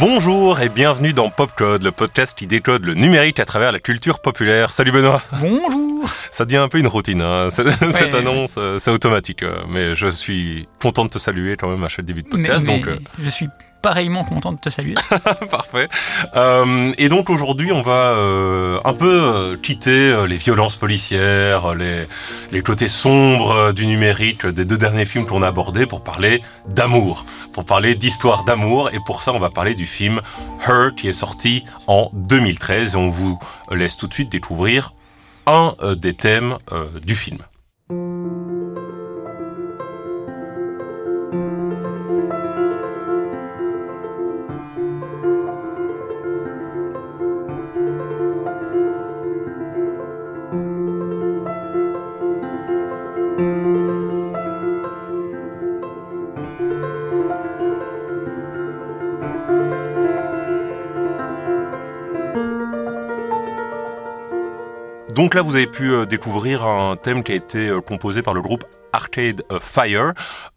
Bonjour et bienvenue dans Popcode, le podcast qui décode le numérique à travers la culture populaire. Salut Benoît Bonjour Ça devient un peu une routine, hein. cette, annonce, euh, c'est automatique. Euh, mais je suis content de te saluer quand même à chaque début de podcast. donc, euh, Je suis pareillement content de te saluer. Parfait. Euh, et donc aujourd'hui, on va euh, un peu euh, quitter les violences policières, les, les côtés sombres du numérique des deux derniers films qu'on a abordés pour parler d'amour, pour parler d'histoire d'amour. Et pour ça, on va parler du film Her qui est sorti en 2013. Et on vous laisse tout de suite découvrir un des thèmes du film. Donc là, vous avez pu euh, découvrir un thème qui a été euh, composé par le groupe Arcade Fire,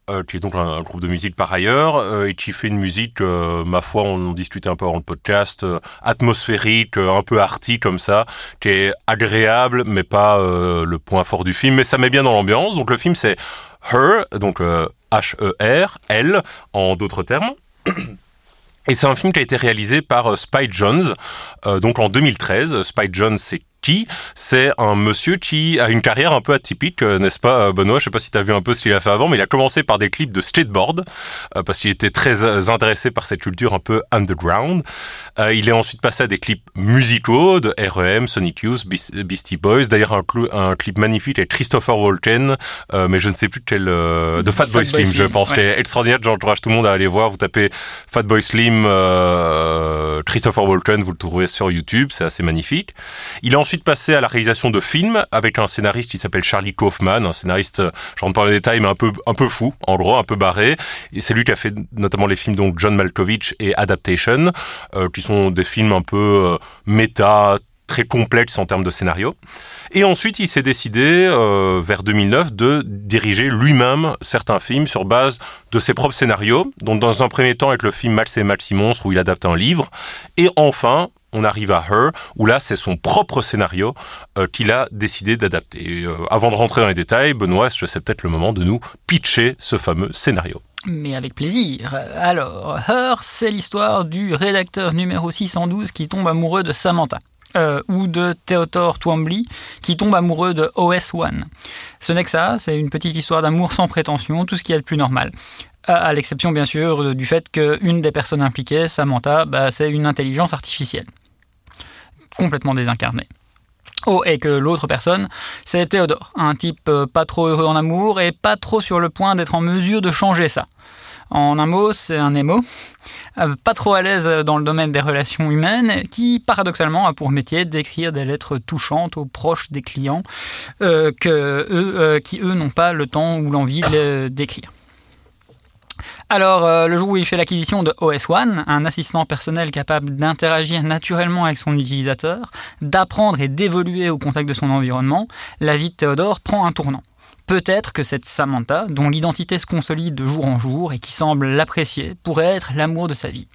euh, qui est donc un, groupe de musique par ailleurs, et qui fait une musique, ma foi, on en discutait un peu avant le podcast, atmosphérique, un peu arty comme ça, qui est agréable, mais pas le point fort du film, mais ça met bien dans l'ambiance. Donc le film c'est Her, donc H-E-R, L, en d'autres termes. Et c'est un film qui a été réalisé par Spike Jones, donc en 2013. Spike Jones, c'est qui c'est un monsieur qui a une carrière un peu atypique, euh, n'est-ce pas, euh, Benoît? Je sais pas si tu as vu un peu ce qu'il a fait avant, mais il a commencé par des clips de skateboard euh, parce qu'il était très intéressé par cette culture un peu underground. il est ensuite passé à des clips musicaux de R.E.M., Sonic Youth, Beastie Boys. D'ailleurs, un, un, clip magnifique avec Christopher Walken, mais je ne sais plus quel de Fatboy Slim, je pense. Ouais. extraordinaire. J'encourage tout le monde à aller voir. Vous tapez Fatboy Slim, Christopher Walken, vous le trouverez sur YouTube. C'est assez magnifique. Il a ensuite ensuite passé à la réalisation de films avec un scénariste qui s'appelle Charlie Kaufman, un scénariste, je rentre pas dans les détails, mais un peu, un peu fou, en gros, un peu barré. Et c'est lui qui a fait notamment les films donc John Malkovich et Adaptation, euh, qui sont des films un peu euh, méta, très complexes en termes de scénario. Et ensuite, il s'est décidé, euh, vers 2009, de diriger lui-même certains films sur base de ses propres scénarios. Donc, dans un premier temps, avec le film Max et Maxi Monstre, où il adapte un livre. Et enfin, on arrive à Her, où là, c'est son propre scénario euh, qu'il a décidé d'adapter. Euh, avant de rentrer dans les détails, Benoît, sais peut-être le moment de nous pitcher ce fameux scénario. Mais avec plaisir. Alors, Her, c'est l'histoire du rédacteur numéro 612 qui tombe amoureux de Samantha. Euh, ou de Theodore Twombly qui tombe amoureux de OS1. Ce n'est que ça, c'est une petite histoire d'amour sans prétention, tout ce qui est le plus normal à, l'exception bien sûr du fait qu'une des personnes impliquées, Samantha, bah, c'est une intelligence artificielle complètement désincarné. Oh, et que l'autre personne, c'est Théodore, un type euh, pas trop heureux en amour et pas trop sur le point d'être en mesure de changer ça. En un mot, c'est un émo, euh, pas trop à l'aise dans le domaine des relations humaines, qui paradoxalement a pour métier d'écrire des lettres touchantes aux proches des clients, euh, eux, qui eux n'ont pas le temps ou l'envie d'écrire. Alors, euh, le jour où il fait l'acquisition de OS One, un assistant personnel capable d'interagir naturellement avec son utilisateur, d'apprendre et d'évoluer au contact de son environnement, la vie de Théodore prend un tournant. Peut-être que cette Samantha, dont l'identité se consolide de jour en jour et qui semble l'apprécier, pourrait être l'amour de sa vie.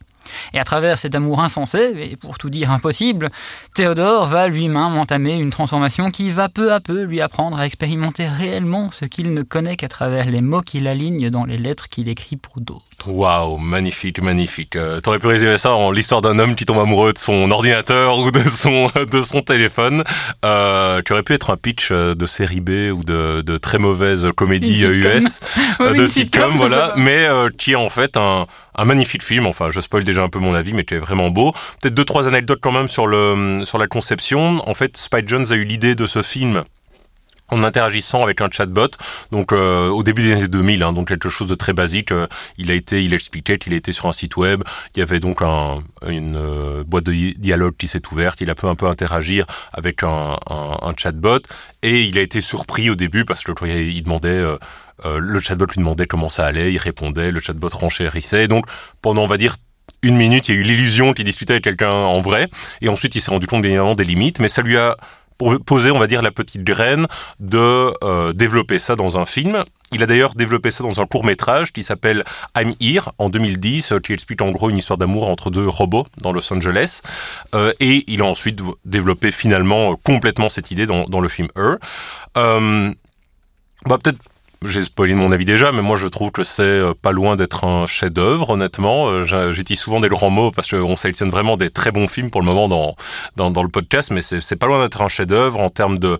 Et à travers cet amour insensé, et pour tout dire impossible, Théodore va lui-même entamer une transformation qui va peu à peu lui apprendre à expérimenter réellement ce qu'il ne connaît qu'à travers les mots qu'il aligne dans les lettres qu'il écrit pour d'autres. Waouh, magnifique, magnifique. Euh, T'aurais pu résumer ça en l'histoire d'un homme qui tombe amoureux de son ordinateur ou de son de son téléphone. Euh, qui aurait pu être un pitch euh, de série B ou de, de très mauvaise comédie US, euh, de sitcom, voilà, mais qui est en fait un un magnifique film. Enfin, je spoil déjà un peu mon avis, mais qui est vraiment beau. Peut-être deux trois anecdotes quand même sur le sur la conception. En fait, Spike Jones a eu l'idée de ce film en interagissant avec un chatbot. Donc euh, au début des années 2000, hein, donc quelque chose de très basique. Euh, il a été, il expliquait qu'il était sur un site web. Il y avait donc un, une euh, boîte de dialogue qui s'est ouverte. Il a pu un peu interagir avec un, un, chatbot et il a été surpris au début parce que il demandait. Le chatbot lui demandait comment ça allait, il répondait, le chatbot renchérissait. Donc pendant on va dire une minute, il y a eu l'illusion qu'il discutait avec quelqu'un en vrai, et ensuite il s'est rendu compte bien évidemment des limites, mais ça lui a posé, on va dire, la petite graine de euh, développer ça dans un film. Il a d'ailleurs développé ça dans un court métrage qui s'appelle I'm Here en 2010, qui explique en gros une histoire d'amour entre deux robots dans Los Angeles. Euh, et il a ensuite développé finalement complètement cette idée dans, dans le film Her. Euh, bah peut-être j'ai spoilé mon avis déjà, mais moi je trouve que c'est euh, pas loin d'être un chef-d'œuvre, honnêtement. Euh, j'utilise souvent des grands mots parce qu'on sélectionne vraiment des très bons films pour le moment dans, dans, le podcast, mais c'est pas loin d'être un chef-d'œuvre en termes de,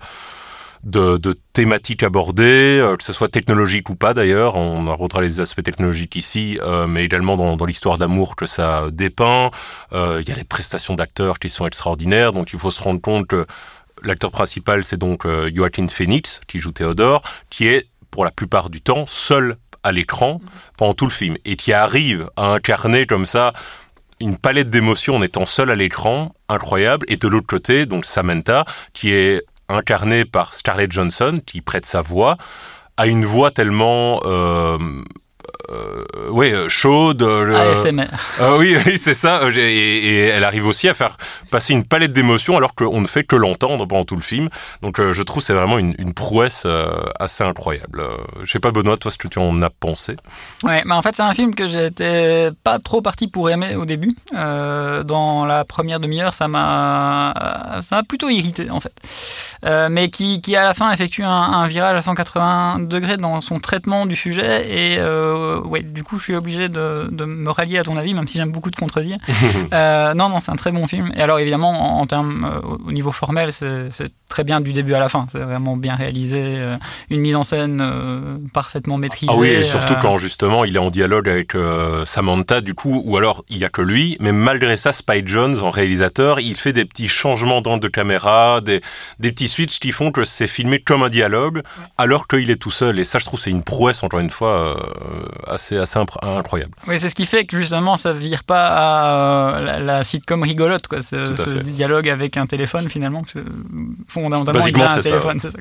de, thématiques abordées, euh, que ce soit technologique ou pas d'ailleurs. On abordera les aspects technologiques ici, mais également dans, dans l'histoire d'amour que ça dépeint. Il y a les prestations d'acteurs qui sont extraordinaires, donc il faut se rendre compte que l'acteur principal, c'est donc Joaquin Phoenix, qui joue Théodore, qui est pour la plupart du temps, seul à l'écran pendant tout le film et qui arrive à incarner comme ça une palette d'émotions en étant seul à l'écran, incroyable. Et de l'autre côté, donc Samantha, qui est incarnée par Scarlett Johansson, qui prête sa voix, a une voix tellement euh, oui, euh, chaude. Euh, ASMR. Euh, oui, oui c'est ça. Et, et, elle arrive aussi à faire passer une palette d'émotions alors qu'on ne fait que l'entendre pendant tout le film. Donc je trouve c'est vraiment une, une prouesse assez incroyable. je sais pas Benoît, toi ce que tu en as pensé? Ouais, mais en fait c'est un film que j'étais pas trop parti pour aimer au début. dans la première demi-heure, ça m'a ça m'a plutôt irrité en fait. mais qui, qui à la fin effectue un, un, virage à 180 degrés dans son traitement du sujet et euh, ouais, du coup, je suis obligé de, de, me rallier à ton avis, même si j'aime beaucoup te contredire. euh, non, non, c'est un très bon film. Et alors, évidemment, en, termes, euh, au niveau formel, c'est très bien du début à la fin. C'est vraiment bien réalisé, euh, une mise en scène euh, parfaitement maîtrisée. Ah oui, et surtout quand justement il est en dialogue avec Samantha, du coup, ou alors il y a que lui, mais malgré ça, Spike Jones, en réalisateur, il fait des petits changements d'angle de caméra, des, des petits switches qui font que c'est filmé comme un dialogue, alors qu'il est tout seul. Et ça, je trouve, c'est une prouesse, encore une fois, assez, assez incroyable. Oui, c'est ce qui fait que justement ça vire pas à la, la sitcom rigolote, quoi, ce, ce dialogue avec un téléphone finalement. Parce que fondamentalement, il a un téléphone, c'est ça.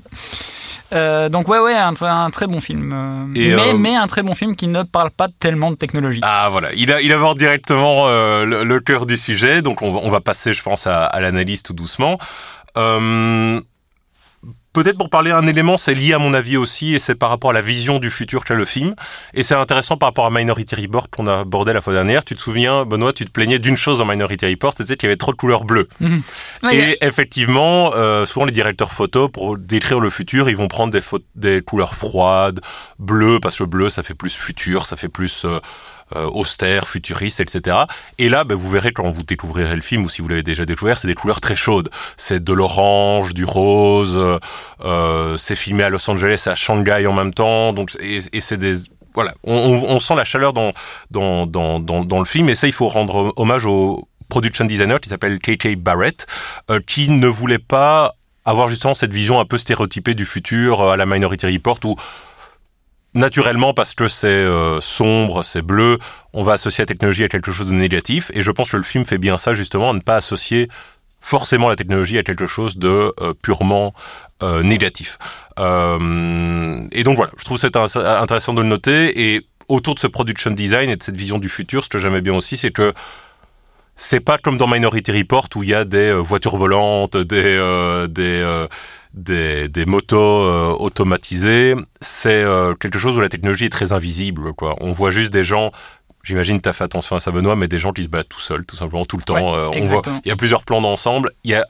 Euh, donc ouais ouais un, un, très bon film euh, mais, euh, mais un très bon film qui ne parle pas tellement de technologie ah voilà il, a, il aborde directement euh, le, le, cœur du sujet donc on, on va passer je pense à, à l'analyse tout doucement euh, Peut-être pour parler un élément, c'est lié à mon avis aussi, et c'est par rapport à la vision du futur qu'a le film. Et c'est intéressant par rapport à Minority Report qu'on a abordé la fois dernière. Tu te souviens, Benoît, tu te plaignais d'une chose dans Minority Report, c'était qu'il y avait trop de couleurs bleues. Mhm. et effectivement, euh, souvent les directeurs photos, pour décrire le futur, ils vont prendre des, des couleurs froides, bleues, parce que le bleu, ça fait plus futur, ça fait plus... Euh, austère, futuriste, etc. Et là, ben, vous verrez quand vous découvrirez le film, ou si vous l'avez déjà découvert, c'est des couleurs très chaudes. C'est de l'orange, du rose, euh, c'est filmé à Los Angeles à Shanghai en même temps, donc et, c'est des voilà, on, on, sent la chaleur dans, dans, dans, dans, dans le film, et ça, il faut rendre hommage au production designer qui s'appelle KK Barrett, euh, qui ne voulait pas avoir justement cette vision un peu stéréotypée du futur euh, à la Minority Report où naturellement, parce que c'est euh, sombre, c'est bleu, on va associer la technologie à quelque chose de négatif. Et je pense que le film fait bien ça, justement, à ne pas associer forcément la technologie à quelque chose de euh, purement euh, négatif. et donc voilà, je trouve c'est intéressant de le noter. Et autour de ce production design et de cette vision du futur, ce que j'aimais bien aussi, c'est que c'est pas comme dans Minority Report où il y a des voitures volantes, des des des, des motos euh, automatisées, c'est euh, quelque chose où la technologie est très invisible. Quoi. On voit juste des gens J'imagine tu as fait attention à ça Benoît, mais des gens qui se baladent tout seuls, tout simplement, tout le temps. Euh, on voit, il y a plusieurs plans d'ensemble. Il y a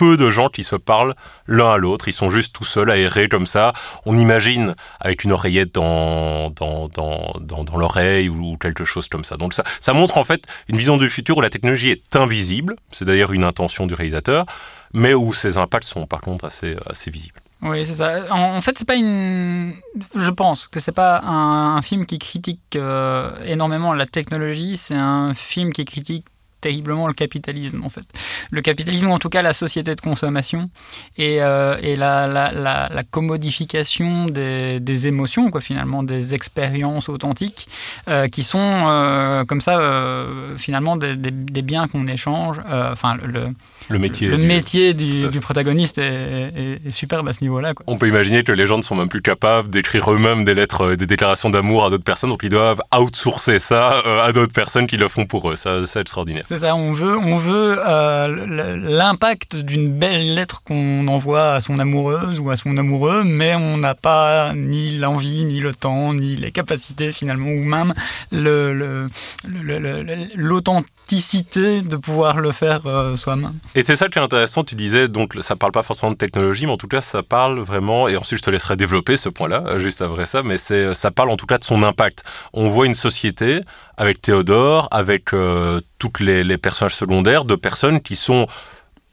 peu de gens qui se parlent l'un à l'autre. Ils sont juste tout seuls, aérés comme ça. On imagine avec une oreillette dans, dans, dans, dans, l'oreille ou quelque chose comme ça. Donc ça, ça montre en fait une vision du futur où la technologie est invisible. C'est d'ailleurs une intention du réalisateur mais où ses impacts sont par contre assez, assez visibles. Oui, c'est ça. En, fait, c'est pas une. Je pense que c'est pas un, film qui critique euh, énormément la technologie. C'est un film qui critique terriblement le capitalisme en fait. Le capitalisme ou en tout cas la société de consommation et, euh, et la, la, la, commodification des, des, émotions quoi finalement des expériences authentiques euh, qui sont euh, comme ça finalement des, des, biens qu'on échange. Enfin le, le métier, le du, métier du, du protagoniste est, est, superbe à ce niveau-là. On peut imaginer que les gens ne sont même plus capables d'écrire eux-mêmes des lettres, des déclarations d'amour à d'autres personnes, donc ils doivent outsourcer ça à d'autres personnes qui le font pour eux. Ça, c'est extraordinaire. C'est ça, on veut, on veut euh, l'impact d'une belle lettre qu'on envoie à son amoureuse ou à son amoureux, mais on n'a pas ni l'envie, ni le temps, ni les capacités finalement, ou même l'authenticité de pouvoir le faire euh, soi-même. Et c'est ça qui est intéressant, tu disais, donc ça parle pas forcément de technologie, mais en tout cas ça parle vraiment, et ensuite je te laisserai développer ce point-là, euh, juste après ça, mais ça parle en tout cas de son impact. On voit une société avec Théodore, avec euh, toutes les, les, personnages secondaires, de personnes qui sont...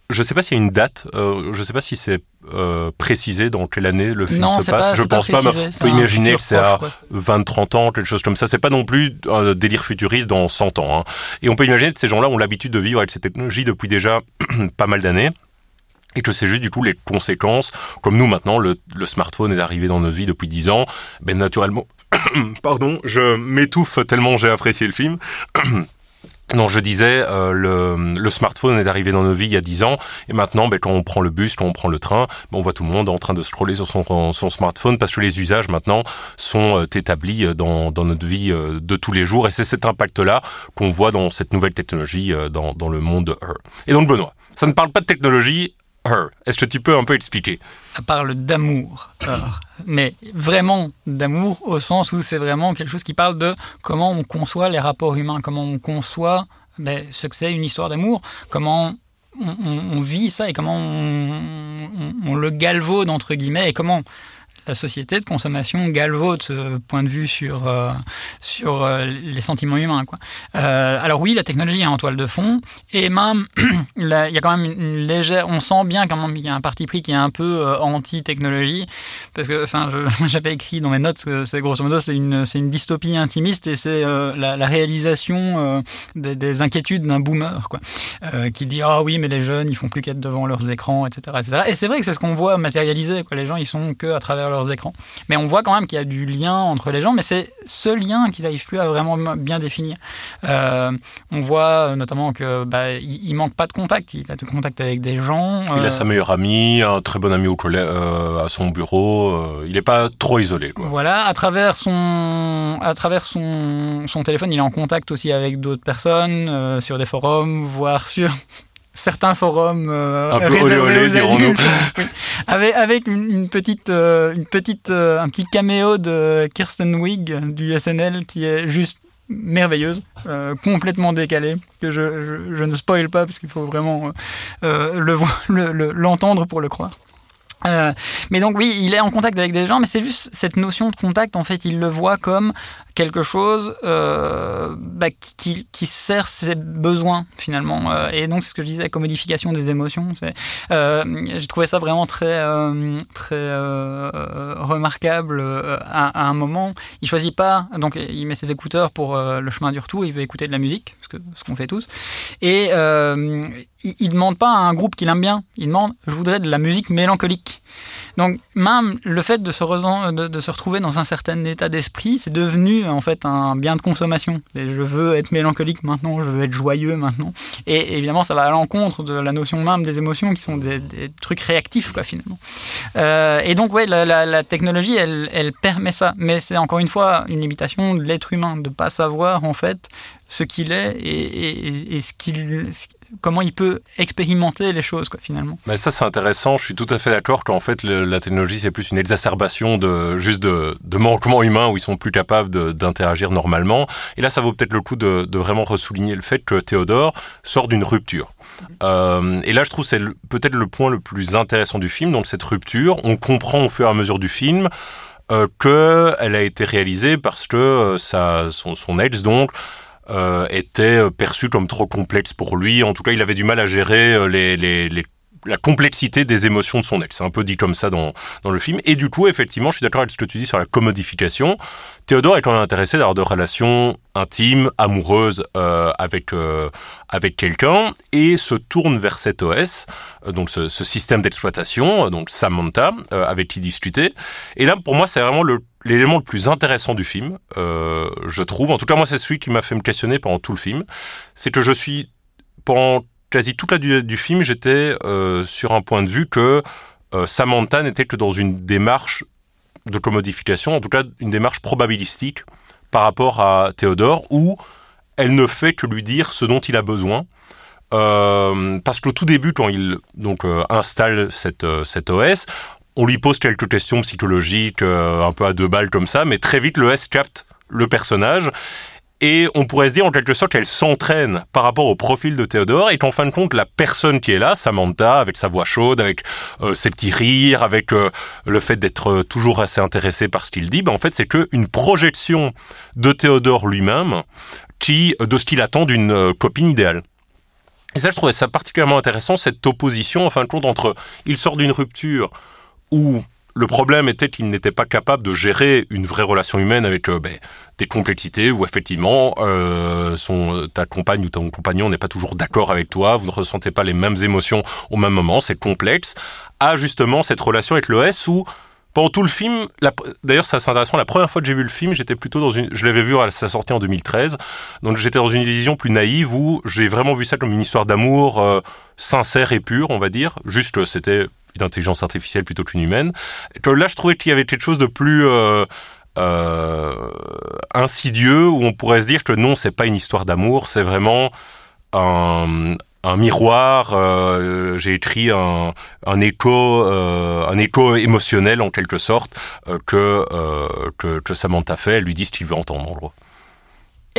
Je ne sais pas s'il y a une date, euh, je ne sais pas si c'est euh, précisé dans quelle année le film se passe. je pense pas, mais on peut imaginer que c'est à 20-30 ans, quelque chose comme ça. C'est pas non plus un délire futuriste dans 100 ans. Hein. Et on peut imaginer que ces gens-là ont l'habitude de vivre avec cette technologie depuis déjà pas mal d'années et que c'est juste du coup les conséquences, comme nous maintenant, le, le, smartphone est arrivé dans notre vie depuis 10 ans, ben naturellement, Pardon, je m'étouffe tellement j'ai apprécié le film. Non, je disais, euh, le, le, smartphone est arrivé dans nos vies il y a 10 ans, et maintenant, ben, quand on prend le bus, quand on prend le train, ben, on voit tout le monde en train de scroller sur son, son smartphone, parce que les usages maintenant sont euh, établis dans, dans, notre vie euh, de tous les jours, et c'est cet impact-là qu'on voit dans cette nouvelle technologie dans, dans le monde. Et donc, Benoît, ça ne parle pas de technologie, est-ce que tu peux un peu expliquer? Ça parle d'amour, mais vraiment d'amour au sens où c'est vraiment quelque chose qui parle de comment on conçoit les rapports humains, comment on conçoit ben, ce que c'est une histoire d'amour, comment on, vit ça et comment on, on, le galvaude entre guillemets et comment la société de consommation galvaude ce point de vue sur, euh, sur euh, les sentiments humains. Quoi. Euh, alors oui, la technologie est en toile de fond, et même, il y a quand même une légère... On sent bien quand même qu'il y a un parti pris qui est un peu anti-technologie, parce que enfin, j'avais écrit dans mes notes que c'est grosso modo c'est une, une dystopie intimiste, et c'est la, réalisation des, des, inquiétudes d'un boomer, quoi, qui dit « Ah oui, mais les jeunes, ils font plus qu'être devant leurs écrans, etc. etc. » Et c'est vrai que c'est ce qu'on voit matérialisé, quoi. les gens, ils sont que à travers leur écrans. Mais on voit quand même qu'il y a du lien entre les gens, mais c'est ce lien qu'ils n'arrivent plus à vraiment bien définir. Euh, on voit notamment que bah, il, manque pas de contact. Il a de contact avec des gens. Il a euh, sa meilleure amie, un très bon ami au collège, euh, à son bureau. il n'est pas trop isolé. Voilà, à travers son, à travers son, son téléphone, il est en contact aussi avec d'autres personnes sur des forums, voire sur certains forums euh, un peu olé olé, avec, avec une, petite, euh, une petite, euh, un petit caméo de Kirsten Wig du SNL qui est juste merveilleuse, complètement décalée, que je, je, ne spoil pas parce qu'il faut vraiment le l'entendre pour le croire. Mais donc oui, il est en contact avec des gens, mais c'est juste cette notion de contact, en fait, il le voit comme quelque chose euh, bah, qui, qui, sert ses besoins finalement. Euh, et donc c'est ce que je disais, commodification des émotions. Euh, J'ai trouvé ça vraiment très euh, très euh, remarquable à, à, un moment. Il choisit pas, donc il met ses écouteurs pour le chemin du retour. Il veut écouter de la musique, ce que ce qu'on fait tous. Et il, il demande pas à un groupe qu'il aime bien. Il demande, je voudrais de la musique mélancolique. Donc même le fait de se, de, se retrouver dans un certain état d'esprit, c'est devenu en fait un bien de consommation. je veux être mélancolique maintenant, je veux être joyeux maintenant. Et évidemment, ça va à l'encontre de la notion même des émotions qui sont des, trucs réactifs, quoi, finalement. Euh, et donc, ouais, la, technologie, elle, permet ça. Mais c'est encore une fois une limitation de l'être humain, de pas savoir, en fait, ce qu'il est et, et, ce qu'il comment il peut expérimenter les choses quoi finalement. Mais ça c'est intéressant, je suis tout à fait d'accord qu'en fait la technologie c'est plus une exacerbation de juste de, manquements humains où ils sont plus capables d'interagir normalement et là ça vaut peut-être le coup de, vraiment ressouligner le fait que Théodore sort d'une rupture. Euh, et là, je trouve c'est peut-être le point le plus intéressant du film. Donc cette rupture, on comprend au fur et à mesure du film euh, que elle a été réalisée parce que euh, son, son ex donc euh, était perçu comme trop complexe pour lui. En tout cas, il avait du mal à gérer euh, les, les, les la complexité des émotions de son ex. C'est un peu dit comme ça dans, dans le film. Et du coup, effectivement, je suis d'accord avec ce que tu dis sur la commodification. Théodore est quand même intéressé d'avoir de relations intimes, amoureuses euh, avec euh, avec quelqu'un et se tourne vers cet OS, euh, donc ce, ce système d'exploitation, donc Samantha, avec qui discuter. Et là, pour moi, c'est vraiment le l'élément le plus intéressant du film, euh, je trouve. En tout cas, moi, c'est celui qui m'a fait me questionner pendant tout le film. C'est que je suis pendant quasi toute la durée du film, j'étais euh, sur un point de vue que euh, Samantha n'était que dans une démarche de commodification, en tout cas une démarche probabilistique par rapport à Théodore, où elle ne fait que lui dire ce dont il a besoin. Euh, parce qu'au tout début, quand il donc installe cette, euh, cette OS, on lui pose quelques questions psychologiques, un peu à deux balles comme ça, mais très vite le S capte le personnage et on pourrait se dire en quelque sorte qu'elle s'entraîne par rapport au profil de Théodore et qu'en fin de compte, la personne qui est là, Samantha, avec sa voix chaude, avec euh, ses petits rires, avec euh, le fait d'être toujours assez intéressé par ce qu'il dit, ben en fait c'est que une projection de Théodore lui-même qui de ce qu'il attend d'une euh, copine idéale. Et ça, je trouvais ça particulièrement intéressant, cette opposition en fin de compte entre il sort d'une rupture où le problème était qu'il n'était pas capable de gérer une vraie relation humaine avec euh, ben, des complexités où effectivement euh, son, ta compagne ou ton compagnon n'est pas toujours d'accord avec toi, vous ne ressentez pas les mêmes émotions au même moment, c'est complexe, à justement cette relation avec l'OS où pendant tout le film, d'ailleurs c'est intéressant, la première fois que j'ai vu le film, j'étais plutôt dans une, je l'avais vu à sa sortie en 2013, donc j'étais dans une vision plus naïve où j'ai vraiment vu ça comme une histoire d'amour euh, sincère et pure, on va dire, juste c'était d'intelligence artificielle plutôt qu'une humaine. là, je trouvais qu'il y avait quelque chose de plus euh, euh, insidieux où on pourrait se dire que non, c'est pas une histoire d'amour, c'est vraiment un, miroir. Euh, J'ai écrit un, écho, un écho émotionnel en quelque sorte que, que, que Samantha fait. Elle lui dit ce qu'il veut entendre en gros.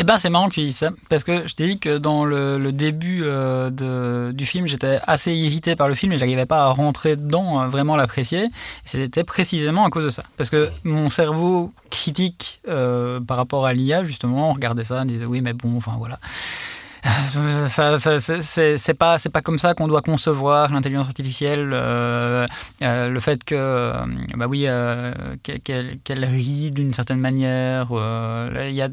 Eh ben c'est marrant que tu dises ça, parce que je t'ai dit que dans le, début euh, de, du film, j'étais assez irrité par le film et j'arrivais pas à rentrer dedans, euh, vraiment l'apprécier. C'était précisément à cause de ça, parce que mon cerveau critique euh, par rapport à l'IA, justement, on regardait ça, on disait oui mais bon, enfin voilà. C'est pas c'est pas comme ça qu'on doit concevoir l'intelligence artificielle. Euh, euh, le fait que euh, bah oui qu'elle rit d'une certaine manière. il y a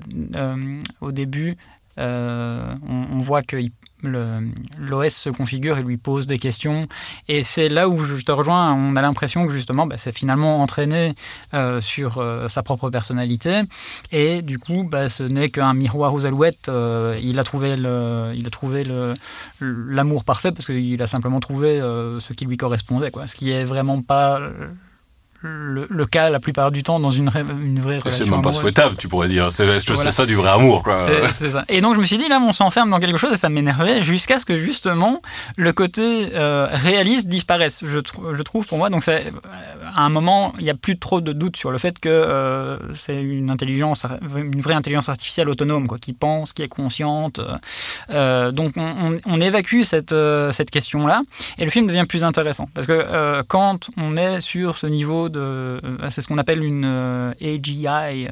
au début on, on, voit qu'il l'OS se configure et lui pose des questions. Et c'est là où je te rejoins, on a l'impression que justement, bah, c'est finalement entraîné euh, sur euh, sa propre personnalité. Et du coup, bah, ce n'est qu'un miroir aux alouettes. Euh, il a trouvé l'amour parfait parce qu'il a simplement trouvé ce qui lui correspondait. Ce qui est vraiment pas le, cas la plupart du temps dans une, une vraie relation. C'est même pas souhaitable, tu pourrais dire. C'est ça du vrai amour. Quoi. Ça. Et donc je me suis dit, là, on s'enferme dans quelque chose et ça m'énervait jusqu'à ce que justement le côté euh, réaliste disparaisse, je, je, trouve pour moi. Donc c'est à un moment, il n'y a plus trop de doute sur le fait que euh, c'est une intelligence, une vraie intelligence artificielle autonome, quoi, qui pense, qui est consciente. Euh, donc on, on, évacue cette, cette question-là et le film devient plus intéressant. Parce que quand on est sur ce niveau euh, c'est ce qu'on appelle une euh, AGI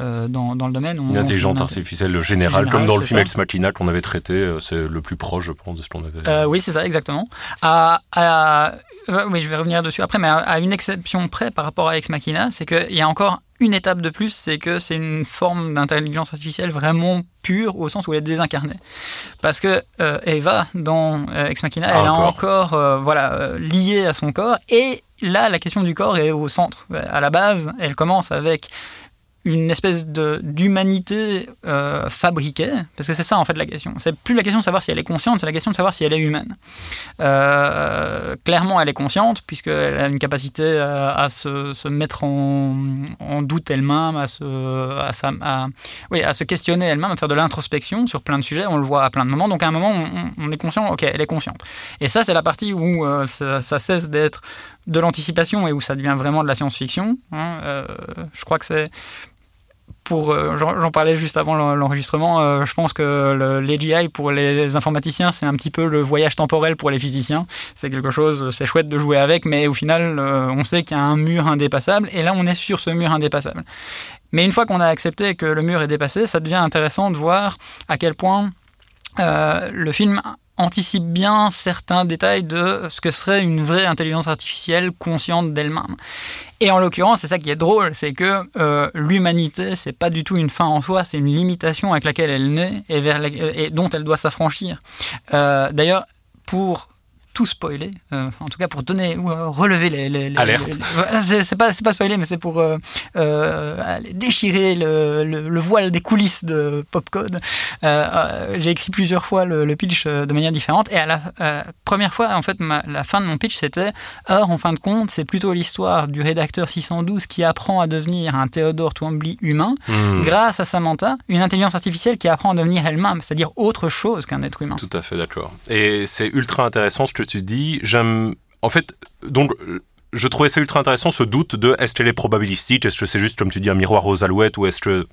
euh, dans, dans, le domaine. une intelligence artificielle générale, comme dans le film Ex Machina qu'on avait traité, c'est le plus proche, je pense, de ce qu'on avait. oui, c'est ça, exactement. À, à, oui, je vais revenir dessus après, mais à, une exception près par rapport à Ex Machina, c'est qu'il y a encore une étape de plus, c'est que c'est une forme d'intelligence artificielle vraiment pure au sens où elle est désincarnée. Parce que Eva dans Ex Machina, elle est encore voilà liée à son corps et là, la question du corps est au centre. À la base, elle commence avec une espèce d'humanité euh, fabriquée, parce que c'est ça en fait la question. C'est plus la question de savoir si elle est consciente, c'est la question de savoir si elle est humaine. Euh, clairement, elle est consciente, puisqu'elle a une capacité euh, à, se, mettre en, doute elle-même, à se, à, oui, à se questionner elle-même, à faire de l'introspection sur plein de sujets. On le voit à plein de moments. Donc à un moment, on, est conscient, ok, elle est consciente. Et ça, c'est la partie où ça, cesse d'être de l'anticipation et où ça devient vraiment de la science-fiction. Hein. je crois que c'est euh, j'en parlais juste avant l'enregistrement, euh, je pense que l'AGI pour les informaticiens, c'est un petit peu le voyage temporel pour les physiciens. C'est quelque chose, c'est chouette de jouer avec, mais au final, euh, on sait qu'il y a un mur indépassable, et là, on est sur ce mur indépassable. Mais une fois qu'on a accepté que le mur est dépassé, ça devient intéressant de voir à quel point le film anticipe bien certains détails de ce que serait une vraie intelligence artificielle consciente d'elle-même. Et en l'occurrence, c'est ça qui est drôle, c'est que euh, l'humanité, c'est pas du tout une fin en soi, c'est une limitation avec laquelle elle naît et, dont elle doit s'affranchir. Euh, D'ailleurs, pour tout spoiler, euh, en tout cas pour donner ou euh, relever les, les, Alerte. c'est pas c'est pas spoiler, mais c'est pour euh, euh déchirer le, le, voile des coulisses de Popcode. J'ai écrit plusieurs fois le, pitch de manière différente et à la première fois, en fait, la fin de mon pitch c'était or en fin de compte, c'est plutôt l'histoire du rédacteur 612 qui apprend à devenir un Théodore Twombly humain hmm. grâce à Samantha, une intelligence artificielle qui apprend à devenir elle-même, c'est-à-dire autre chose qu'un être humain. Tout à fait d'accord. Et c'est ultra intéressant ce que tu dis, j'aime. En fait, donc. Je trouvais ça ultra intéressant ce doute de est-ce qu'elle est probabilistique, est-ce que c'est juste comme tu dis un miroir aux alouettes ou est-ce que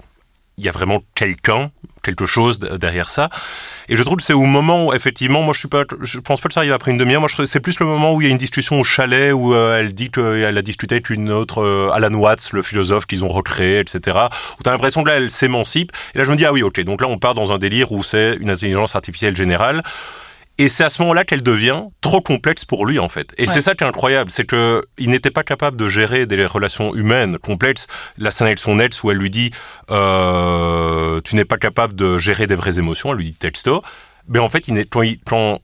il y a vraiment quelqu'un, quelque chose derrière ça? Et je trouve que c'est au moment où, effectivement, moi je suis pas, je pense pas que ça arrive après une demi-heure. Moi, c'est plus le moment où il y a une discussion au chalet où euh, elle dit qu'elle a discuté avec une autre euh, Alan Watts, le philosophe qu'ils ont recréé, etc. Où t'as l'impression que là, elle s'émancipe. Et là, je me dis ah oui, ok. Donc là, on part dans un délire où c'est une intelligence artificielle générale. Et c'est à ce moment-là qu'elle devient trop complexe pour lui, en fait. Et c'est ça qui est incroyable, c'est que il n'était pas capable de gérer des relations humaines complexes. La scène avec son ex où elle lui dit euh, tu n'es pas capable de gérer des vraies émotions, elle lui dit texto. Mais en fait, il est, quand, quand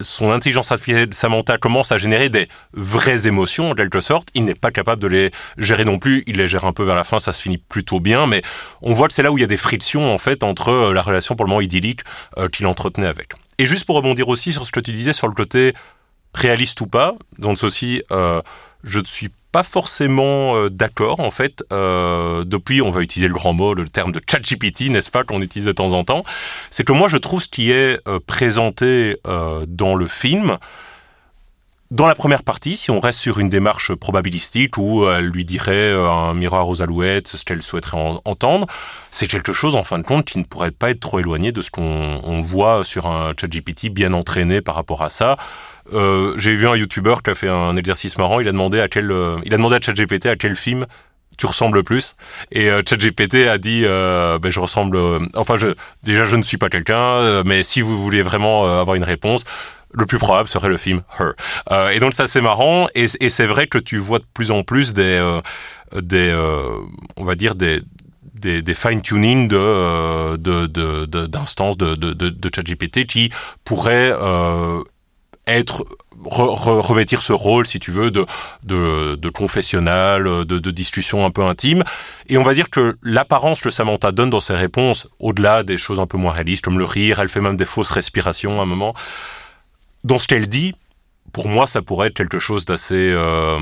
son intelligence artificielle Samantha commence à générer des vraies émotions en quelque sorte, il n'est pas capable de les gérer non plus. Il les gère un peu vers la fin, ça se finit plutôt bien, mais on voit que c'est là où il y a des frictions en fait entre euh, la relation pour le moment idyllique euh, qu'il entretenait avec. Et juste pour rebondir aussi sur ce que tu disais sur le côté réaliste ou pas, donc ceci, euh, je ne suis pas forcément euh, d'accord en fait. Euh, depuis, on va utiliser le grand mot, le terme de ChatGPT, n'est-ce pas, qu'on utilise de temps en temps. C'est que moi, je trouve ce qui est présenté dans le film dans la première partie, si on reste sur une démarche probabilistique où elle lui dirait euh, un miroir aux alouettes, ce qu'elle souhaiterait entendre, c'est quelque chose en fin de compte qui ne pourrait pas être trop éloigné de ce qu'on voit sur un chat GPT bien entraîné par rapport à ça. Euh, J'ai vu un YouTuber qui a fait un exercice marrant. Il a demandé à quel, euh, il a demandé à ChatGPT à quel film tu ressembles le plus Et euh, ChatGPT a dit, euh, ben, je ressemble. enfin, je, déjà, je ne suis pas quelqu'un, mais si vous voulez vraiment avoir une réponse, le plus probable serait le film Her. Euh, et donc ça c'est marrant et, c'est vrai que tu vois de plus en plus des, euh, des euh, on va dire des des, fine-tuning de, d'instances de, de, de, de ChatGPT qui pourraient être revêtir ce rôle, si tu veux, de, de, de confessionnal, de, de discussion un peu intime. Et on va dire que l'apparence que Samantha donne dans ses réponses, au-delà des choses un peu moins réalistes, comme le rire, elle fait même des fausses respirations à un moment, dans ce qu'elle dit, pour moi, ça pourrait être quelque chose d'assez euh,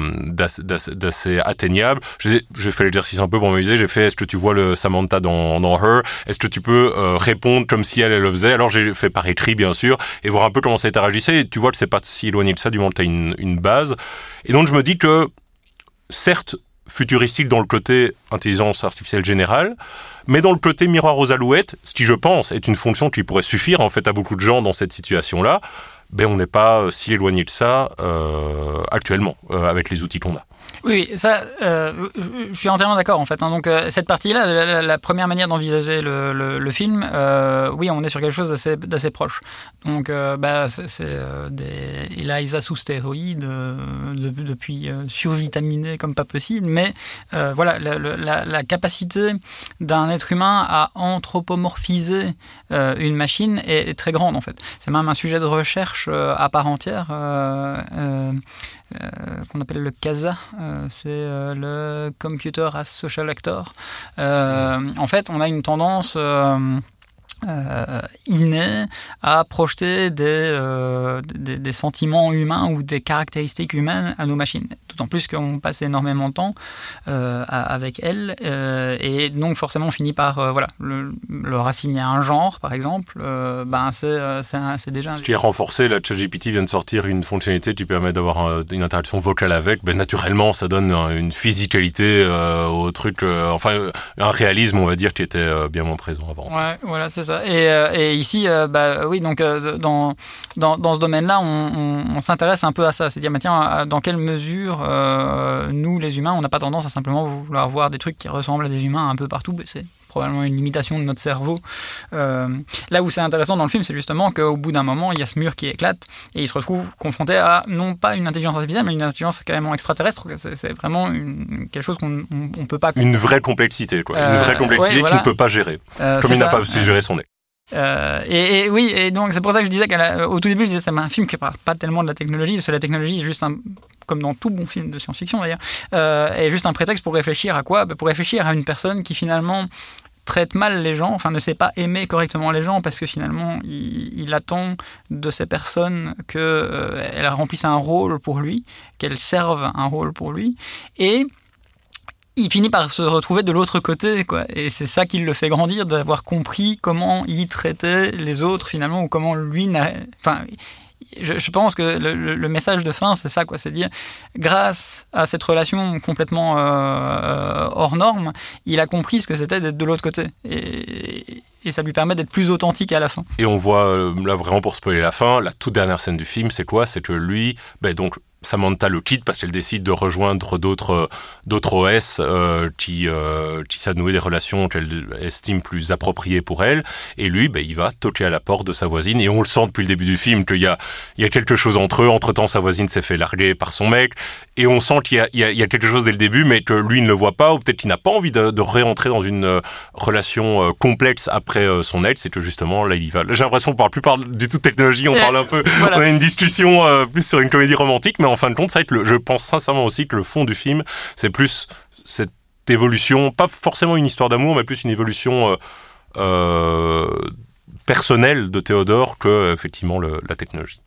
atteignable. J'ai fait l'exercice un peu pour m'amuser. J'ai fait, est-ce que tu vois le Samantha dans, dans Her? Est-ce que tu peux euh, répondre comme si elle, elle le faisait? Alors j'ai fait par écrit, bien sûr, et voir un peu comment ça interagissait. Tu vois que c'est pas si éloigné de ça, du moment que tu as une, une base. Et donc je me dis que, certes, futuristique dans le côté intelligence artificielle générale, mais dans le côté miroir aux alouettes, ce qui je pense est une fonction qui pourrait suffire en fait à beaucoup de gens dans cette situation-là ben on n'est pas euh, si éloigné de ça euh, actuellement euh, avec les outils qu'on a. Oui, ça, euh, je suis entièrement d'accord en fait. Hein. Donc euh, cette partie-là, la, première manière d'envisager le, film, euh, oui, on est sur quelque chose d'assez, proche. Donc, bah, c'est, des sous stéroïdes, de, depuis survitaminé comme pas possible, mais voilà, la, capacité d'un être humain à anthropomorphiser une machine est, très grande en fait. C'est même un sujet de recherche à part entière. Euh, qu'on appelle le CASA, euh, c'est euh, le Computer as Social Actor. en fait, on a une tendance euh, inné à projeter des, euh, des, des, sentiments humains ou des caractéristiques humaines à nos machines. D'autant plus qu'on passe énormément de temps euh, avec elles euh, et donc forcément on finit par voilà, le, leur assigner un genre par exemple. Ben c'est, c'est, déjà. Ce qui est renforcé, la ChatGPT vient de sortir une fonctionnalité qui permet d'avoir une interaction vocale avec. Ben, naturellement ça donne une physicalité au truc, enfin un réalisme on va dire qui était bien moins présent avant. Ouais, voilà c'est ça. Et, euh, et ici, euh, bah, oui, donc euh, dans, dans, dans ce domaine-là, on s'intéresse un peu à ça. C'est-à-dire, bah, tiens, dans quelle mesure nous, les humains, on n'a pas tendance à simplement vouloir voir des trucs qui ressemblent à des humains un peu partout. C'est probablement une limitation de notre cerveau. là où c'est intéressant dans le film, c'est justement qu'au bout d'un moment, il y a ce mur qui éclate et il se retrouve confronté à non pas une intelligence artificielle, mais une intelligence carrément extraterrestre. C'est vraiment quelque chose qu'on ne peut pas. Une vraie complexité, quoi. une vraie complexité qu'il ne peut pas gérer, comme il n'a pas su gérer son nez. Euh, et, oui, et donc c'est pour ça que je disais qu'au tout début, je disais c'est un film qui parle pas tellement de la technologie, parce que la technologie est juste un, comme dans tout bon film de science-fiction d'ailleurs, euh, est juste un prétexte pour réfléchir à quoi? Bah, Pour réfléchir à une personne qui finalement traite mal les gens, enfin ne sait pas aimer correctement les gens parce que finalement il, attend de ces personnes qu'elles euh, remplissent un rôle pour lui, qu'elles servent un rôle pour lui, et il finit par se retrouver de l'autre côté, quoi. Et c'est ça qui le fait grandir, d'avoir compris comment il traitait les autres, finalement, ou comment lui. Enfin, je, pense que le, message de fin, c'est ça, quoi. C'est dire, grâce à cette relation complètement euh, hors norme, il a compris ce que c'était d'être de l'autre côté. Et, ça lui permet d'être plus authentique à la fin. Et on voit, euh, là, vraiment pour spoiler la fin, la toute dernière scène du film, c'est quoi? C'est que lui, ben, donc, Samantha le quitte parce qu'elle décide de rejoindre d'autres d'autres OS euh, qui euh, qui savent nouer des relations qu'elle estime plus appropriées pour elle. Et lui ben, il va toquer à la porte de sa voisine. Et on le sent depuis le début du film qu'il y a il y a quelque chose entre eux. Entre temps sa voisine s'est fait larguer par son mec. Et on sent qu'il y a, il y, a, quelque chose dès le début mais que lui ne le voit pas ou peut-être qu'il n'a pas envie de, de réentrer dans une euh, relation complexe après son ex. C'est que justement là il va. J'ai l'impression qu'on parle plus par, du tout de technologie on parle un peu on a une discussion plus sur une comédie romantique mais en fin de compte, ça je pense sincèrement aussi que le fond du film, c'est plus cette évolution, pas forcément une histoire d'amour, mais plus une évolution euh, euh, personnelle de Théodore que effectivement la technologie.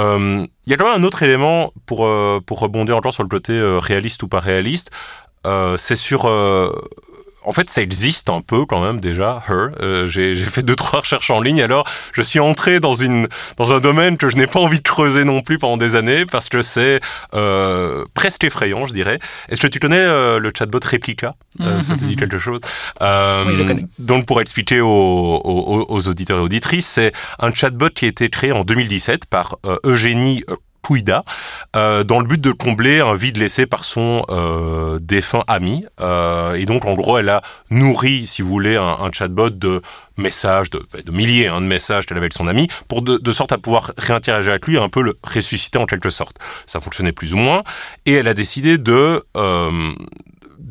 Euh, il y a quand même un autre élément pour, pour rebondir encore sur le côté réaliste ou pas réaliste. c'est sur en fait, ça existe un peu quand même déjà. Her, euh, j'ai fait deux trois recherches en ligne. Alors, je suis entré dans une dans un domaine que je n'ai pas envie de creuser non plus pendant des années parce que c'est euh, presque effrayant, je dirais. Est-ce que tu connais euh, le chatbot Replica? Euh, Ça te dit quelque chose? Euh, oui, je connais. Donc, pour expliquer aux, aux, aux auditeurs et auditrices, c'est un chatbot qui a été créé en 2017 par Eugénie Pouida, euh, dans le but de combler un vide laissé par son euh, défunt ami. Euh, et donc, en gros, elle a nourri, si vous voulez, un, chatbot de messages, de, milliers hein, de messages qu'elle avait avec son ami, pour de, de, sorte à pouvoir réinteragir avec lui, un peu le ressusciter en quelque sorte. Ça fonctionnait plus ou moins. Et elle a décidé de euh,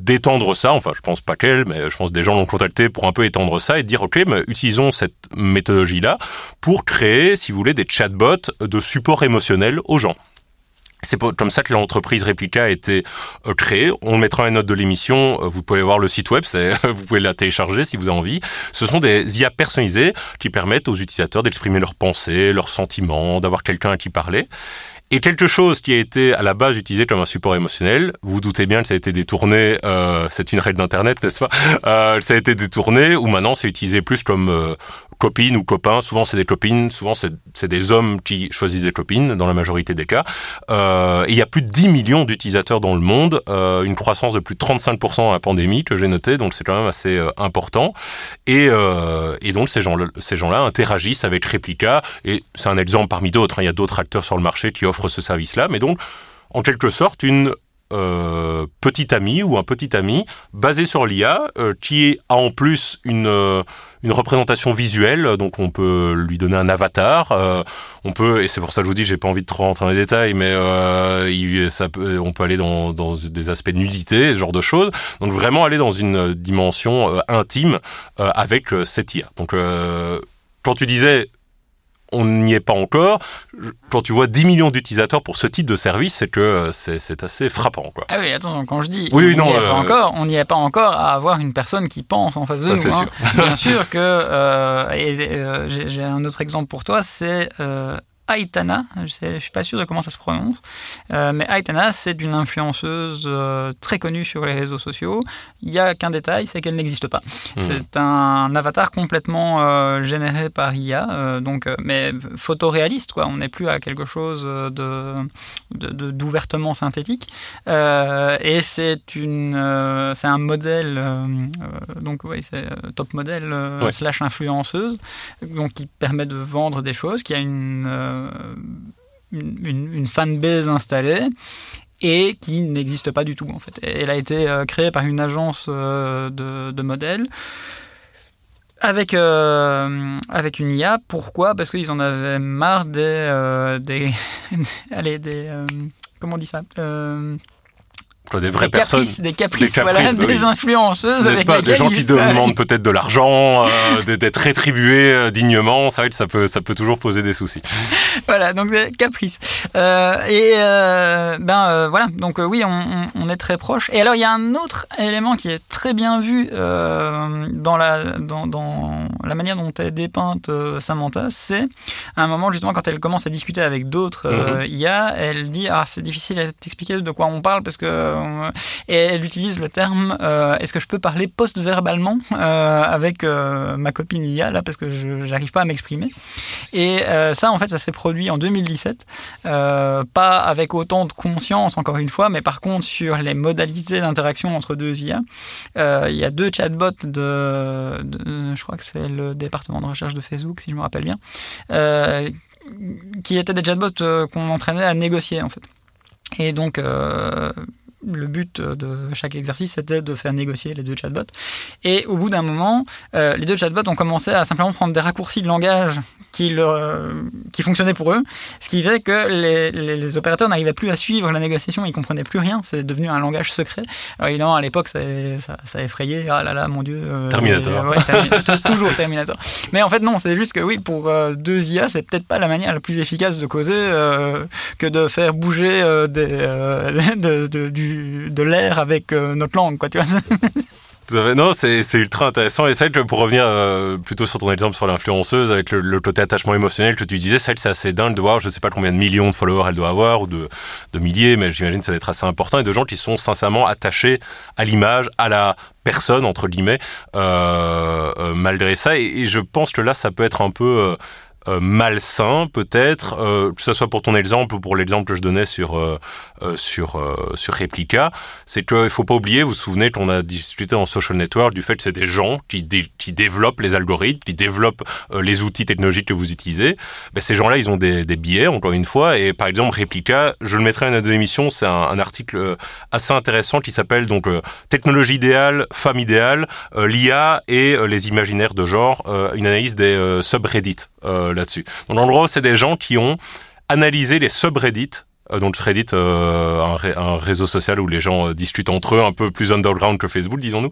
d'étendre ça, enfin je pense pas qu'elle, mais je pense que des gens l'ont contacté pour un peu étendre ça et dire ok, mais utilisons cette méthodologie-là pour créer, si vous voulez, des chatbots de support émotionnel aux gens. C'est comme ça que l'entreprise Replica a été euh, créée. On mettra les notes de l'émission. Euh, vous pouvez voir le site web. Vous pouvez la télécharger si vous avez envie. Ce sont des IA personnalisées qui permettent aux utilisateurs d'exprimer leurs pensées, leurs sentiments, d'avoir quelqu'un à qui parler. Et quelque chose qui a été à la base utilisé comme un support émotionnel, vous, doutez bien que ça a été détourné, euh, c'est une règle d'internet, n'est-ce pas? Euh, Ça a été détourné, ou maintenant c'est utilisé plus comme euh, copine ou copain. Souvent c'est des copines, souvent c'est des hommes qui choisissent des copines dans la majorité des cas. Euh, il y a plus de 10 millions d'utilisateurs dans le monde, euh, une croissance de plus de 35% à la pandémie que j'ai noté, donc c'est quand même assez euh, important. Et, et donc ces gens-là ces gens interagissent avec Replica, et c'est un exemple parmi d'autres, hein. il y a d'autres acteurs sur le marché qui offrent ce service-là, mais donc en quelque sorte une euh, petit ami ou un petit ami basé sur l'IA euh, qui a en plus une euh, une représentation visuelle donc on peut lui donner un avatar on peut et c'est pour ça que je vous dis j'ai pas envie de trop rentrer dans les détails mais il, peut, on peut aller dans, dans des aspects de nudité ce genre de choses. Donc vraiment aller dans une dimension intime avec cette IA donc quand tu disais on n'y est pas encore. Quand tu vois 10 millions d'utilisateurs pour ce type de service, c'est que euh, c'est assez frappant. Quoi. Ah oui, attends, quand je dis oui, on n'y est pas euh, encore, on n'y est pas encore à avoir une personne qui pense en face de nous. Hein. Bien sûr que, euh, j'ai un autre exemple pour toi, c'est Aitana, je ne suis pas sûr de comment ça se prononce, euh, mais Aitana, c'est une influenceuse euh, très connue sur les réseaux sociaux. Il n'y a qu'un détail, c'est qu'elle n'existe pas. Hmm. C'est un avatar complètement euh, généré par IA, donc, mais photoréaliste, quoi. On n'est plus à quelque chose de, d'ouvertement synthétique. et c'est une, c'est un modèle, donc oui, c'est top modèle slash influenceuse, donc qui permet de vendre des choses, qui a une euh, une, fanbase installée et qui n'existe pas du tout en fait. Elle a été créée par une agence de, de modèles avec, avec une IA. Pourquoi? Parce qu'ils en avaient marre des. des allez, des. comment on dit ça? Des vraies des personnes, caprices, des caprices, des, voilà, bah des influenceuses, pas, des gens qui demandent peut-être de l'argent, euh, d'être rétribués euh, dignement. Que ça peut, ça peut toujours poser des soucis. voilà, donc des caprices. Euh, et euh, ben voilà, donc oui, on, on, est très proche. Et alors il y a un autre élément qui est très bien vu dans la dans, dans, la manière dont est dépeinte Samantha, c'est à un moment justement quand elle commence à discuter avec d'autres mm IA, elle dit ah c'est difficile à t'expliquer de quoi on parle parce que et elle utilise le terme euh, est-ce que je peux parler post-verbalement euh, avec euh, ma copine IA là parce que je n'arrive pas à m'exprimer. Et ça en fait ça s'est produit en 2017, pas avec autant de conscience encore une fois, mais par contre sur les modalités d'interaction entre deux IA, il y a deux chatbots de, je crois que c'est le département de recherche de Facebook si je me rappelle bien, qui étaient des chatbots qu'on entraînait à négocier en fait. Et donc, euh, le but de chaque exercice, c'était de faire négocier les deux chatbots. Et au bout d'un moment, euh, les deux chatbots ont commencé à simplement prendre des raccourcis de langage qui, leur, qui fonctionnaient pour eux, ce qui fait que les, les, opérateurs n'arrivaient plus à suivre la négociation, ils comprenaient plus rien, c'est devenu un langage secret. Alors évidemment, à l'époque, ça, ça, ça, effrayait, ah là là, mon Dieu. Euh, Terminator. toujours Terminator. Mais en fait, non, c'est juste que oui, pour euh, deux IA, c'est peut-être pas la manière la plus efficace de causer que de faire bouger des, de, de, du de l'air avec euh, notre langue, quoi, tu vois. Non, c'est ultra intéressant. Et que pour revenir euh, plutôt sur ton exemple sur l'influenceuse, avec le, côté attachement émotionnel que tu disais, celle, c'est assez dingue de voir, je sais pas combien de millions de followers elle doit avoir, ou de, de milliers, mais j'imagine que ça va être assez important, et de gens qui sont sincèrement attachés à l'image, à la personne, entre guillemets, euh, malgré ça. Et, je pense que là, ça peut être un peu euh, malsain peut-être, euh, que ce soit pour ton exemple ou pour l'exemple que je donnais sur euh, sur sur Replica, c'est qu'il faut pas oublier, vous vous souvenez qu'on a discuté en social network du fait que c'est des gens qui qui développent les algorithmes, qui développent les outils technologiques que vous utilisez. Ben, ces gens-là, ils ont des, des billets encore une fois, et par exemple Replica, je le mettrai dans une émission, c'est un, un, article assez intéressant qui s'appelle donc technologie idéale, femme idéale, l'IA et les imaginaires de genre, une analyse des subreddits là-dessus. Donc en gros, c'est des gens qui ont analysé les subreddits euh, donc Reddit, euh, un, réseau social où les gens euh, discutent entre eux, un peu plus underground que Facebook, disons-nous.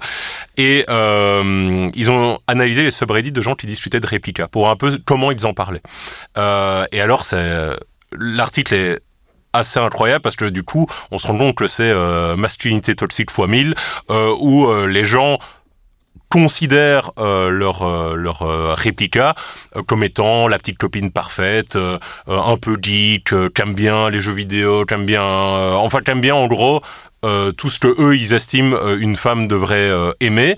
Et euh, ils ont analysé les subreddits de gens qui discutaient de réplica pour un peu comment ils en parlaient. Euh, et alors, c'est l'article est assez incroyable parce que du coup, on se rend compte que c'est masculinité toxique fois 1000, où les gens considèrent euh, leur euh, leur euh, réplica comme étant la petite copine parfaite, un peu geek, qu'aime bien les jeux vidéo, qu'aime bien, enfin qu'aime bien en gros tout ce que eux ils estiment une femme devrait aimer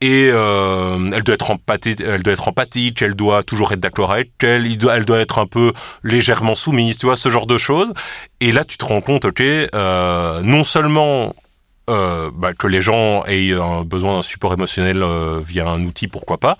et elle doit être elle doit être empathique, elle doit toujours être d'accord avec elle, elle doit être un peu légèrement soumise, tu vois ce genre de choses. Et là tu te rends compte, ok, non seulement euh, bah, que les gens aient besoin d'un support émotionnel euh, via un outil, pourquoi pas.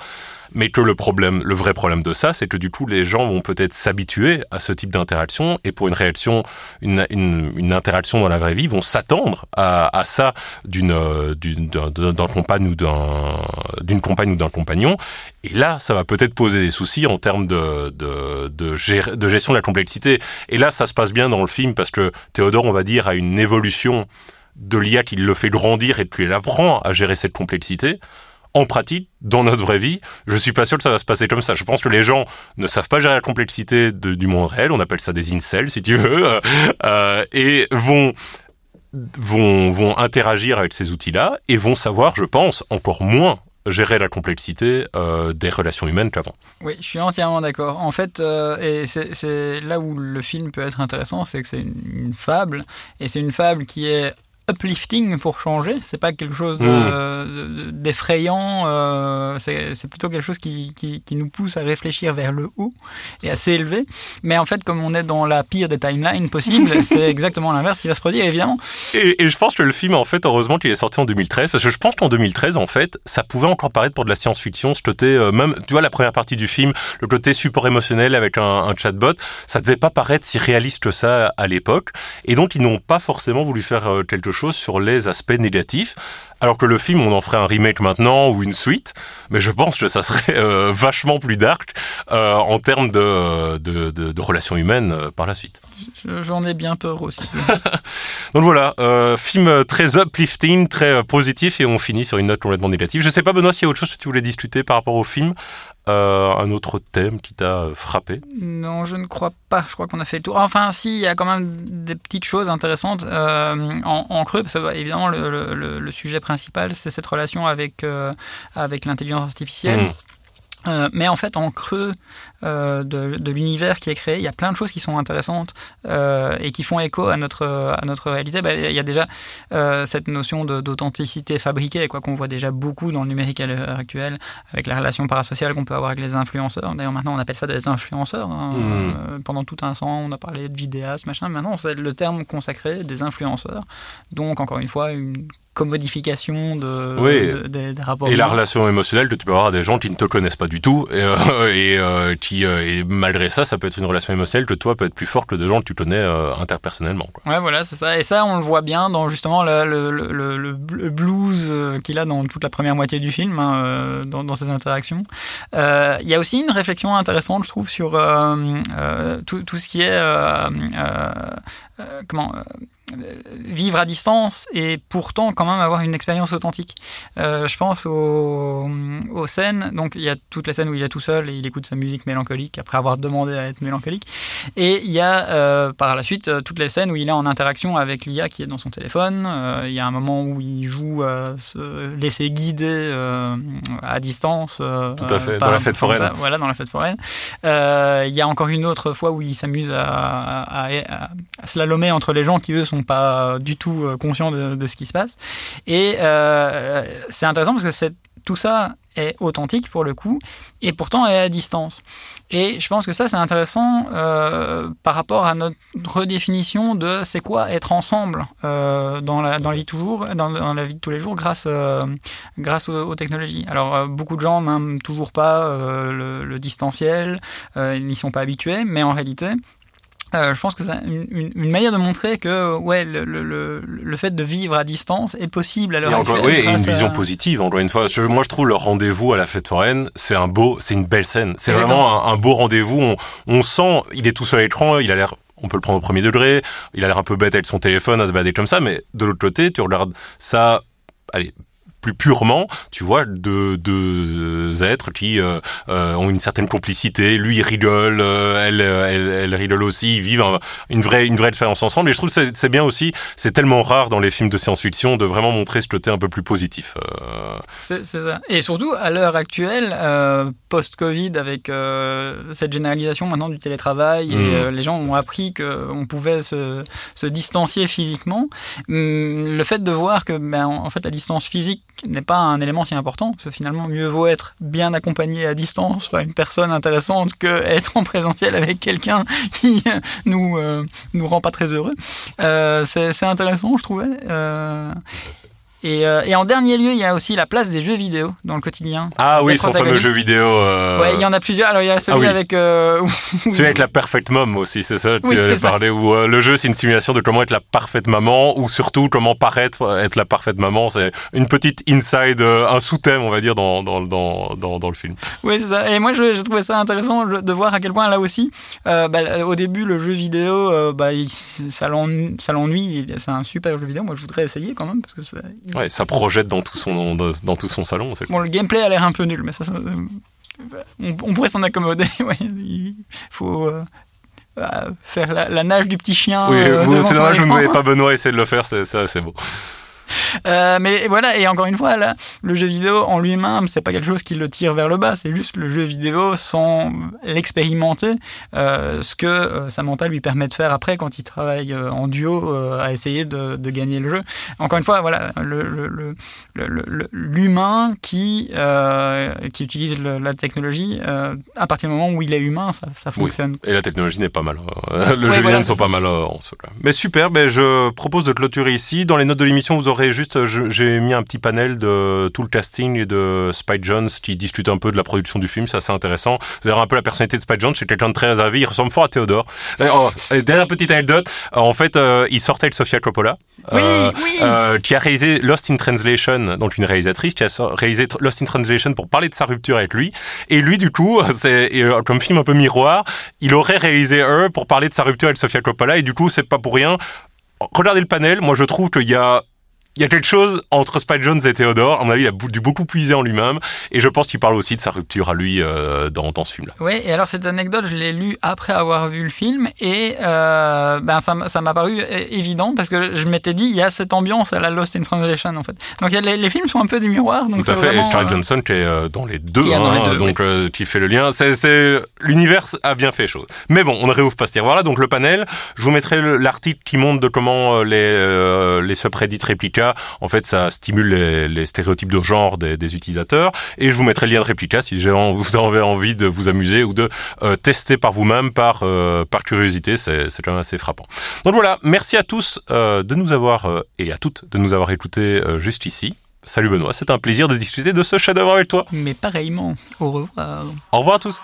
Mais que le problème, le vrai problème de ça, c'est que du coup, les gens vont peut-être s'habituer à ce type d'interaction et pour une réaction, une, une, une, interaction dans la vraie vie, vont s'attendre à, à, ça d'une euh, d'un compagne ou d'un d'une compagne ou d'un compagnon. Et là, ça va peut-être poser des soucis en termes de de, de, de gestion de la complexité. Et là, ça se passe bien dans le film parce que Théodore, on va dire, a une évolution de l'IA qui le fait grandir et puis elle apprend à gérer cette complexité. En pratique, dans notre vraie vie, je suis pas sûr que ça va se passer comme ça. Je pense que les gens ne savent pas gérer la complexité du monde réel. On appelle ça des incels, si tu veux, euh, euh, et vont vont vont interagir avec ces outils-là et vont savoir, je pense, encore moins gérer la complexité euh, des relations humaines qu'avant. Oui, je suis entièrement d'accord. En fait, et c'est là où le film peut être intéressant, c'est que c'est une, fable, et c'est une fable qui est uplifting pour changer. C'est pas quelque chose Mm. de- de- d'effrayant. euh, c'est plutôt quelque chose qui, qui, qui nous pousse à réfléchir vers le haut et assez élevé. Mais en fait, comme on est dans la pire des timelines possibles, c'est exactement l'inverse qui va se produire, évidemment. Et, et je pense que le film, en fait, heureusement qu'il est sorti en 2013, parce que je pense qu'en 2013, en fait, ça pouvait encore paraître pour de la science-fiction, ce côté, euh, même, tu vois, la première partie du film, le côté support émotionnel avec un, un chatbot, ça devait pas paraître si réaliste que ça à l'époque, et donc ils n'ont pas forcément voulu faire euh, quelque chose sur les aspects négatifs, alors que le film, on en ferait un remake maintenant ou une suite, mais je pense que ça serait euh, vachement plus dark euh, en termes de, de, de- de relations humaines euh, par la suite. Je- J'en ai bien peur aussi. Donc voilà, euh, film très uplifting, très positif, et on finit sur une note complètement négative. Je sais pas, Benoît, s'il y a autre chose que tu voulais discuter par rapport au film, euh, un autre thème qui t'a euh, frappé? Non, je ne crois pas. Je crois qu'on a fait le tour. Enfin, si, il y a quand même des petites choses intéressantes euh, en, en creux. Parce que, bah, évidemment, le, le- le- le sujet principal, c'est cette relation avec, euh, avec l'intelligence artificielle. Mm. Euh, mais en fait, en creux euh, de, de l'univers qui est créé, il y a plein de choses qui sont intéressantes euh, et qui font écho à notre, à notre réalité. Bah, il y a déjà euh, cette notion d'authenticité fabriquée, quoi qu'on voit déjà beaucoup dans le numérique à l'heure actuelle, avec la relation parasociale qu'on peut avoir avec les influenceurs. D'ailleurs, maintenant, on appelle ça des influenceurs. hein. Mm. Euh, pendant tout un temps, on a parlé de vidéastes, machin. Maintenant, c'est le terme consacré des influenceurs. Donc, encore une fois, une commodification de, Oui. de- des, des rapports. Et la relation émotionnelle que tu peux avoir à des gens qui ne te connaissent pas du tout, et, euh, et, euh, qui, euh, et malgré ça, ça peut être une relation émotionnelle que toi peut être plus forte que des gens que tu connais euh, interpersonnellement. Ouais, voilà, c'est ça. Et ça, on le voit bien dans justement le, blues euh, qu'il a dans toute la première moitié du film, hein, dans, dans ses interactions. Il y a aussi une réflexion intéressante, je trouve, sur tout, tout ce qui est comment vivre à distance et pourtant quand même avoir une expérience authentique. Euh, je pense aux, aux scènes, donc il y a toutes les scènes où il est tout seul et il écoute sa musique mélancolique après avoir demandé à être mélancolique. Et il y a euh, par la suite euh, toutes les scènes où il est en interaction avec l'IA qui est dans son téléphone. Euh, il y a un moment où il joue à se laisser guider euh, à distance. euh, Tout à fait, dans la fête foraine. Voilà, dans la fête foraine. Euh, il y a encore une autre fois où il s'amuse à, à, à- à slalomer entre les gens qui eux sont pas du tout euh, conscients de, ce qui se passe. Et euh, c'est intéressant parce que tout ça est authentique pour le coup et pourtant est à distance. Et je pense que ça c'est intéressant euh, par rapport à notre redéfinition de c'est quoi être ensemble euh, dans la dans la vie toujours dans, dans la vie de tous les jours grâce euh, grâce aux, technologies. Alors euh, beaucoup de gens n'aiment toujours pas euh, le, distanciel, euh, ils n'y sont pas habitués, mais en réalité euh, je pense que c'est une, manière de montrer que ouais, le, le- le- fait de vivre à distance est possible à l'heure actuelle. oui, et une à- vision positive, encore une fois. Je- moi, je trouve le rendez-vous à la fête foraine, c'est un beau, c'est une belle scène. C'est vraiment un, un beau rendez-vous. On, on sent, il est tout seul à l'écran, il a l'air, on peut le prendre au premier degré, il a l'air un peu bête avec son téléphone à se balader comme ça, mais de l'autre côté, tu regardes ça, allez, plus purement, tu vois, deux, deux êtres qui euh, euh, ont une certaine complicité. Lui, il rigole, euh, elle, elle, elle rigole aussi. Ils vivent un- une vraie, une vraie expérience ensemble. Et je trouve que c'est bien aussi. C'est tellement rare dans les films de science-fiction de vraiment montrer ce côté un peu plus positif. C'est ça. Et surtout, à l'heure actuelle, post-Covid, avec cette généralisation maintenant du télétravail, et euh, les gens ont appris qu'on pouvait se, se distancier physiquement, hum, le fait de voir que ben, en fait, la distance physique n'est pas un élément si important, parce que finalement, mieux vaut être bien accompagné à distance par une personne intéressante que être en présentiel avec quelqu'un qui nous, euh, nous rend pas très heureux. Euh, c'est intéressant, je trouvais. Euh, et, euh, et en dernier lieu, il y a aussi la place des jeux vidéo dans le quotidien. Ah oui, son fameux jeu vidéo. euh, Ouais, il y en a plusieurs. Alors il y a celui Ah oui. avec. euh, Celui avec la Perfect Mom aussi, c'est ça que Oui, tu avais c'est ça. parlé, où le jeu c'est une simulation de comment être la parfaite maman, ou surtout comment paraître être la parfaite maman. C'est une petite inside, un sous-thème, on va dire, dans, dans, dans, dans, dans le film. Oui, c'est ça. Et moi, je, je trouvais ça intéressant de voir à quel point là aussi, bah, au début, le jeu vidéo, bah, il- ça l'ennuie. ça l'ennuie. C'est un super jeu vidéo. Moi, je voudrais essayer quand même parce que ça- Ouais, ça projette dans tout son, dans, dans tout son salon. bon, le gameplay a l'air un peu nul, mais ça, ça- on, on pourrait s'en accommoder. ouais. Il faut euh, euh, faire la, la nage du petit chien. Oui, euh, c'est dommage, vous ne voyez pas Benoît essayer de le faire, c'est beau. Euh, mais voilà, et encore une fois, là, le jeu vidéo en lui-même, c'est pas quelque chose qui le tire vers le bas, c'est juste le jeu vidéo sans l'expérimenter, euh, ce que euh, Samantha lui permet de faire après quand il travaille euh, en duo euh, à essayer de, de, gagner le jeu. Encore une fois, voilà, l'humain le, le, qui, euh, qui utilise la technologie, à partir du moment où il est humain, ça, ça fonctionne. Oui. Et la technologie n'est pas mal. Hein. Le oui, jeu voilà, vidéo sont pas mal en cela. Mais super, ben je propose de clôturer ici. Dans les notes de l'émission, vous aurez juste, j'ai mis un petit panel de tout le casting et de Spike Jones qui discute un peu de la production du film, c'est assez intéressant. Verrez un peu la personnalité de Spike Jones, c'est quelqu'un de très réservé, il ressemble fort à Théodore. Oh, dernière petite anecdote, en fait, euh, il sortait de Sofia Coppola, oui, euh, oui. Euh, qui a réalisé Lost in Translation, donc une réalisatrice qui a réalisé Lost in Translation pour parler de sa rupture avec lui. Et lui, du coup, c'est comme film un peu miroir, il aurait réalisé eux pour parler de sa rupture avec Sofia Coppola, et du coup, c'est pas pour rien. Regardez le panel, moi je trouve qu'il y a il y a quelque chose entre Spike Jones et Theodore. À mon avis, il a dû beaucoup puiser en lui-même. Et je pense qu'il parle aussi de sa rupture à lui euh, dans, dans ce film-là. Oui, et alors cette anecdote, je l'ai lue après avoir vu le film. Et euh, ben, ça, m'a paru évident parce que je m'étais dit, il y a cette ambiance à la Lost in Translation, en fait. Donc y a, les, les, films sont un peu des miroirs. Donc Tout à fait. Vraiment, et Scarlett euh, Johnson qui est euh, dans les deux. Qui, hein, dans les deux, donc oui. euh, qui fait le lien. C'est L'univers a bien fait les choses. Mais bon, on ne réouvre pas ce tiroir-là. Donc le panel, je vous mettrai l'article qui montre de comment euh, les, les subreddits en fait, ça stimule les, les stéréotypes de genre des, des, utilisateurs. Et je vous mettrai le lien de réplica si vous avez envie de vous amuser ou de euh, tester par vous-même, par, euh, par curiosité. C'est quand même assez frappant. Donc voilà, merci à tous euh, de nous avoir, euh, et à toutes, de nous avoir écoutés euh, juste ici. Salut Benoît, c'est un plaisir de discuter de ce chef-d'œuvre avec toi. Mais pareillement, au revoir. Au revoir à tous.